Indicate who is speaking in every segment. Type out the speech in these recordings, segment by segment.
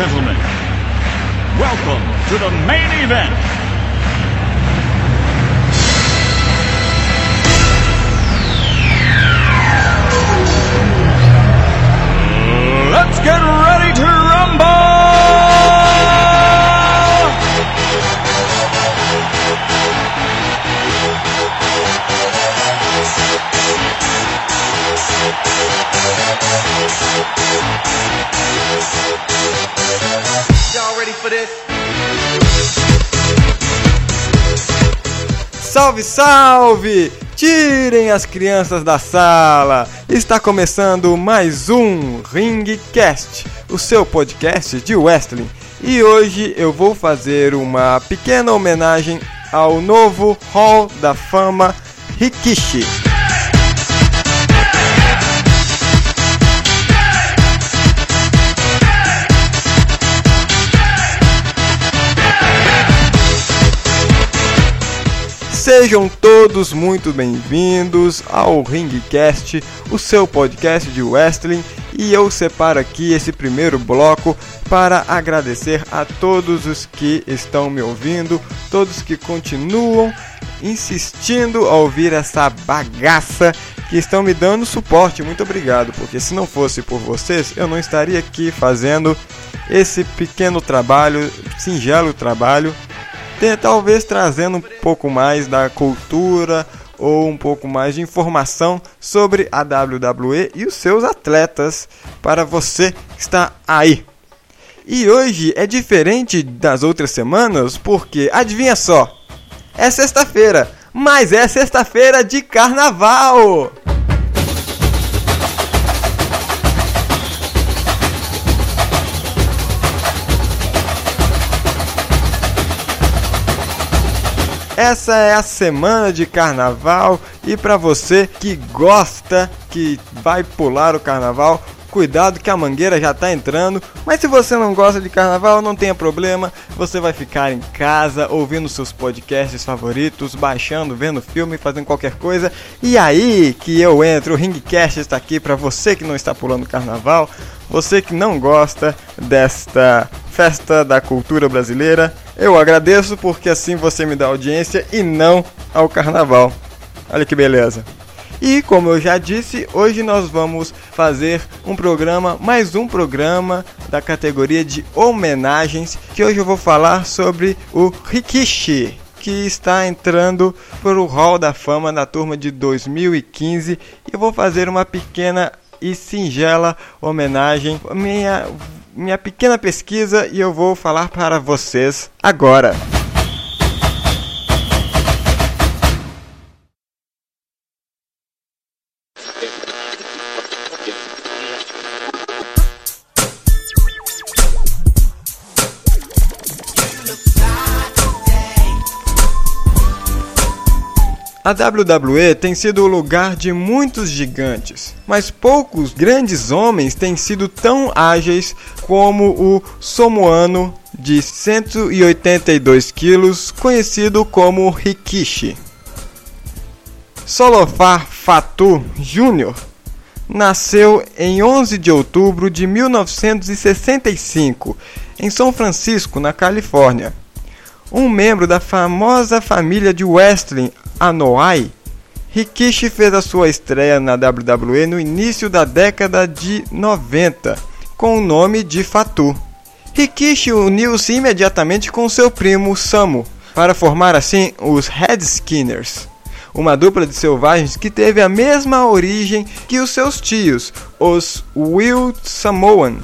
Speaker 1: gentlemen, welcome to the main event. Let's get ready to
Speaker 2: Salve, salve! Tirem as crianças da sala! Está começando mais um Ringcast, o seu podcast de wrestling. E hoje eu vou fazer uma pequena homenagem ao novo Hall da Fama Rikishi. Sejam todos muito bem-vindos ao Ringcast, o seu podcast de wrestling, e eu separo aqui esse primeiro bloco para agradecer a todos os que estão me ouvindo, todos que continuam insistindo a ouvir essa bagaça que estão me dando suporte. Muito obrigado, porque se não fosse por vocês, eu não estaria aqui fazendo esse pequeno trabalho, singelo trabalho talvez trazendo um pouco mais da cultura ou um pouco mais de informação sobre a WWE e os seus atletas para você que está aí. E hoje é diferente das outras semanas porque, adivinha só, é sexta-feira, mas é sexta-feira de carnaval! Essa é a semana de carnaval e para você que gosta, que vai pular o carnaval, cuidado que a mangueira já tá entrando. Mas se você não gosta de carnaval, não tenha problema, você vai ficar em casa ouvindo seus podcasts favoritos, baixando, vendo filme, fazendo qualquer coisa. E aí que eu entro, o Ringcast está aqui para você que não está pulando carnaval, você que não gosta desta festa da cultura brasileira. Eu agradeço porque assim você me dá audiência e não ao carnaval. Olha que beleza. E como eu já disse, hoje nós vamos fazer um programa, mais um programa da categoria de homenagens, que hoje eu vou falar sobre o Rikishi, que está entrando para o Hall da Fama na turma de 2015. E eu vou fazer uma pequena e singela homenagem, minha minha pequena pesquisa e eu vou falar para vocês agora. A WWE tem sido o lugar de muitos gigantes, mas poucos grandes homens têm sido tão ágeis como o Somoano de 182 quilos, conhecido como Rikishi. Solofar Fatu Jr. nasceu em 11 de outubro de 1965 em São Francisco, na Califórnia. Um membro da famosa família de wrestling Anoa'i, Rikishi fez a sua estreia na WWE no início da década de 90, com o nome de Fatu. Rikishi uniu-se imediatamente com seu primo Samu, para formar assim os Redskinners, uma dupla de selvagens que teve a mesma origem que os seus tios, os Wild Samoan.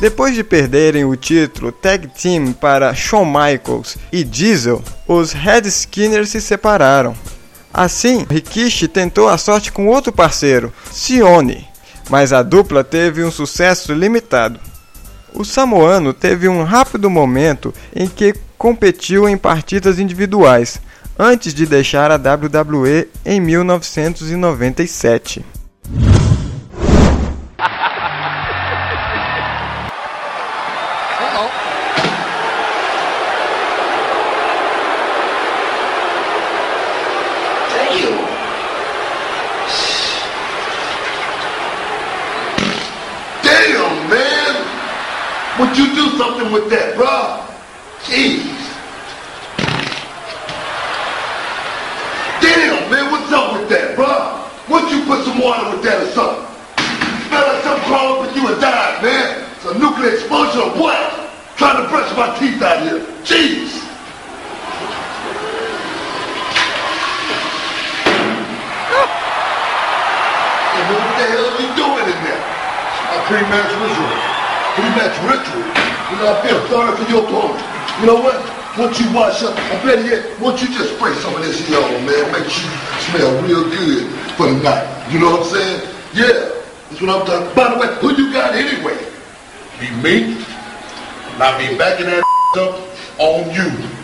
Speaker 2: Depois de perderem o título Tag Team para Shawn Michaels e Diesel, os Redskinners se separaram. Assim, Rikishi tentou a sorte com outro parceiro, Sione, mas a dupla teve um sucesso limitado. O samoano teve um rápido momento em que competiu em partidas individuais, antes de deixar a WWE em 1997.
Speaker 3: You
Speaker 4: do something with that, bro? Jeez. Damn, man, what's up with that, bro? Don't you put some water with that or something? Smell like something crawled up with you and died, man. It's a nuclear explosion or what? Trying to brush my teeth out here. Jeez. What the hell are you doing in there? A pre-match Pre-match ritual. You know, I feel sorry for your opponent. You know what? Once you wash up, I better yet, once you just spray some of this here on, man, make you smell real good for the night. You know what I'm saying? Yeah, that's what I'm talking By the way, who you got anyway? Be me? And I be backing that up on you.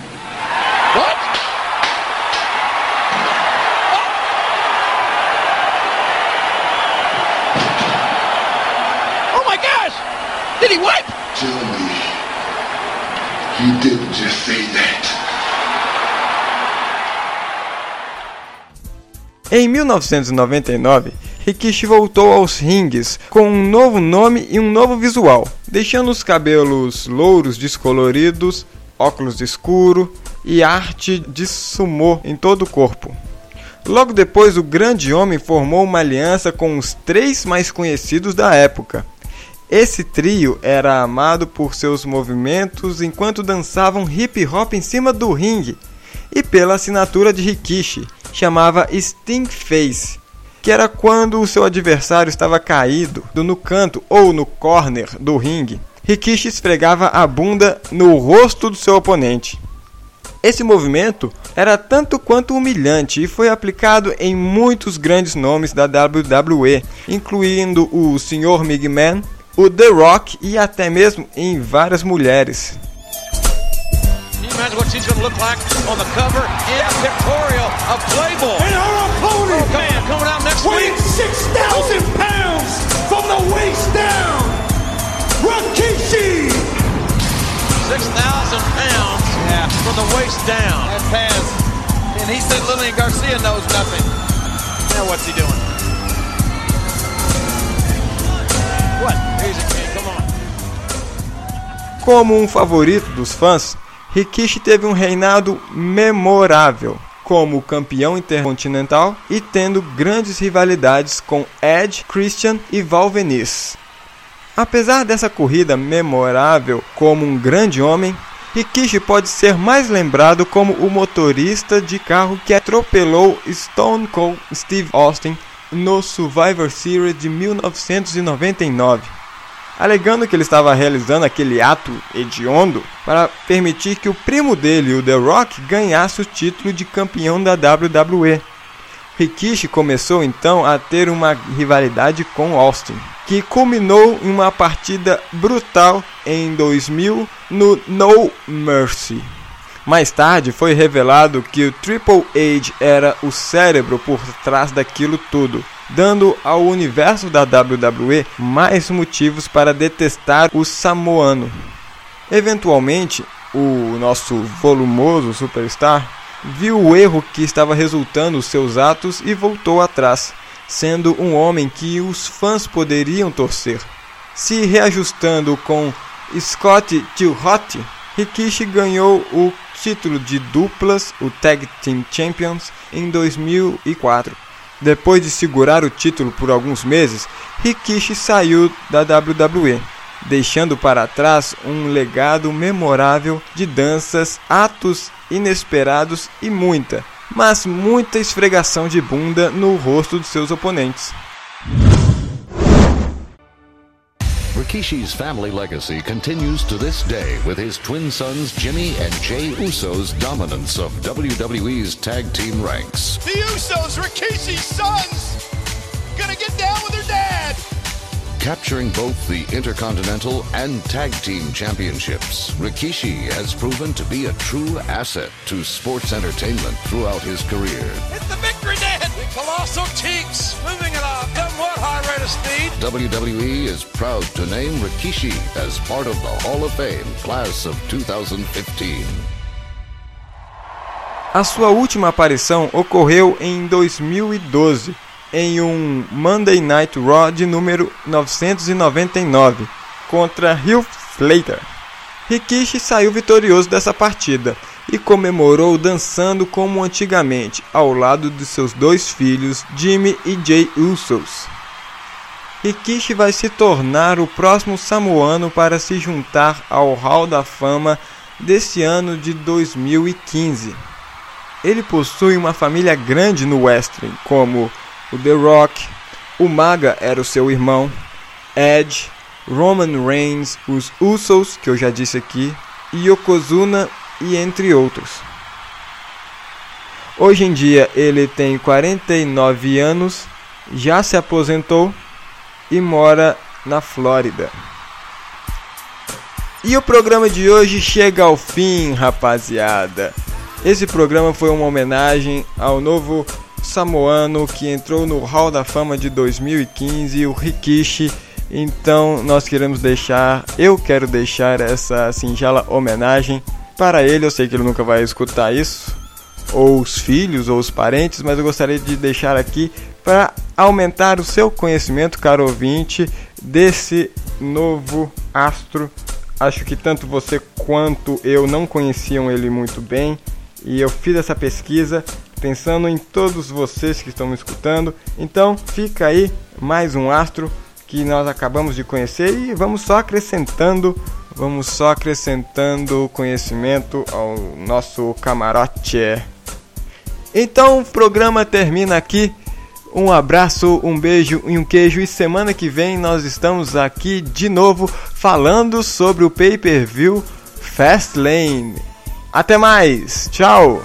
Speaker 4: Didn't say that.
Speaker 2: Em 1999, Rikishi voltou aos rings com um novo nome e um novo visual, deixando os cabelos louros descoloridos, óculos escuro e arte de sumô em todo o corpo. Logo depois, o grande homem formou uma aliança com os três mais conhecidos da época. Esse trio era amado por seus movimentos enquanto dançavam hip hop em cima do ringue e pela assinatura de Rikishi, chamava Sting Face, que era quando o seu adversário estava caído no canto ou no corner do ringue. Rikishi esfregava a bunda no rosto do seu oponente. Esse movimento era tanto quanto humilhante e foi aplicado em muitos grandes nomes da WWE, incluindo o Sr. McMahon, o The Rock e até mesmo em várias mulheres.
Speaker 3: Can you imagine what she's going to look like on the cover and pictorial of Playboy?
Speaker 5: And her opponent,
Speaker 3: Oh, man, coming out next
Speaker 5: weighing
Speaker 3: week.
Speaker 5: 6,000 pounds from the waist down, Rikishi.
Speaker 3: 6,000 pounds
Speaker 6: Yeah.
Speaker 3: from the waist down.
Speaker 6: That pass. And he said Lillian Garcia knows nothing.
Speaker 3: Now what's he doing?
Speaker 2: Como um favorito dos fãs, Rikishi teve um reinado memorável como campeão intercontinental e tendo grandes rivalidades com Edge, Christian e Val Venis. Apesar dessa corrida memorável como um grande homem, Rikishi pode ser mais lembrado como o motorista de carro que atropelou Stone Cold Steve Austin no Survivor Series de 1999 alegando que ele estava realizando aquele ato hediondo para permitir que o primo dele, o The Rock, ganhasse o título de campeão da WWE. Rikishi começou então a ter uma rivalidade com Austin, que culminou em uma partida brutal em 2000 no No Mercy. Mais tarde foi revelado que o Triple H era o cérebro por trás daquilo tudo, dando ao universo da WWE mais motivos para detestar o samoano. Eventualmente, o nosso volumoso superstar viu o erro que estava resultando os seus atos e voltou atrás, sendo um homem que os fãs poderiam torcer. Se reajustando com Scott Hot, Rikishi ganhou o título de duplas, o Tag Team Champions, em 2004. Depois de segurar o título por alguns meses, Rikishi saiu da WWE, deixando para trás um legado memorável de danças, atos inesperados e muita, mas muita esfregação de bunda no rosto de seus oponentes.
Speaker 7: Rikishi's family legacy continues to this day with his twin sons Jimmy and Jay Uso's dominance of WWE's tag team ranks.
Speaker 5: The Usos, Rikishi's sons, gonna get down with their dad.
Speaker 7: Capturing both the Intercontinental and Tag Team Championships, Rikishi has proven to be a true asset to sports entertainment throughout his career.
Speaker 3: It's the victory dance. Colossal cheeks moving at a somewhat high rate of speed.
Speaker 7: WWE is proud to name Rikishi as part of the Hall of Fame class of 2015.
Speaker 2: A sua última aparição ocorreu em 2012, em um Monday Night Raw de número 999, contra Heath Slater. Rikishi saiu vitorioso dessa partida e comemorou dançando como antigamente, ao lado de seus dois filhos, Jimmy e Jay Usos. Rikishi vai se tornar o próximo samoano para se juntar ao Hall da Fama desse ano de 2015. Ele possui uma família grande no wrestling, como o The Rock, o Maga era o seu irmão, Edge, Roman Reigns, os Usos, que eu já disse aqui, Yokozuna e entre outros. Hoje em dia ele tem 49 anos, já se aposentou e mora na Flórida. E o programa de hoje chega ao fim, rapaziada. Esse programa foi uma homenagem ao novo samoano que entrou no Hall da Fama de 2015, o Rikishi. Então nós queremos deixar, eu quero deixar essa singela homenagem para ele. Eu sei que ele nunca vai escutar isso, ou os filhos, ou os parentes, mas eu gostaria de deixar aqui para aumentar o seu conhecimento, caro ouvinte, desse novo astro. Acho que tanto você quanto eu não conheciam ele muito bem e eu fiz essa pesquisa pensando em todos vocês que estão me escutando. Então, fica aí mais um astro que nós acabamos de conhecer e vamos só acrescentando, vamos só acrescentando conhecimento ao nosso camarote. Então, o programa termina aqui. Um abraço, um beijo e um queijo. E semana que vem nós estamos aqui de novo falando sobre o pay-per-view Fastlane. Até mais, tchau!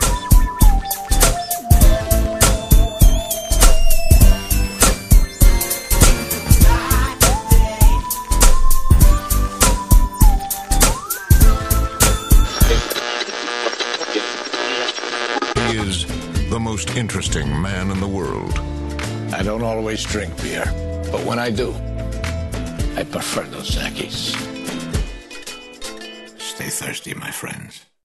Speaker 7: Most interesting man in the world.
Speaker 8: I don't always drink beer, but when I do, I prefer Dos Equis. Stay thirsty, my friends.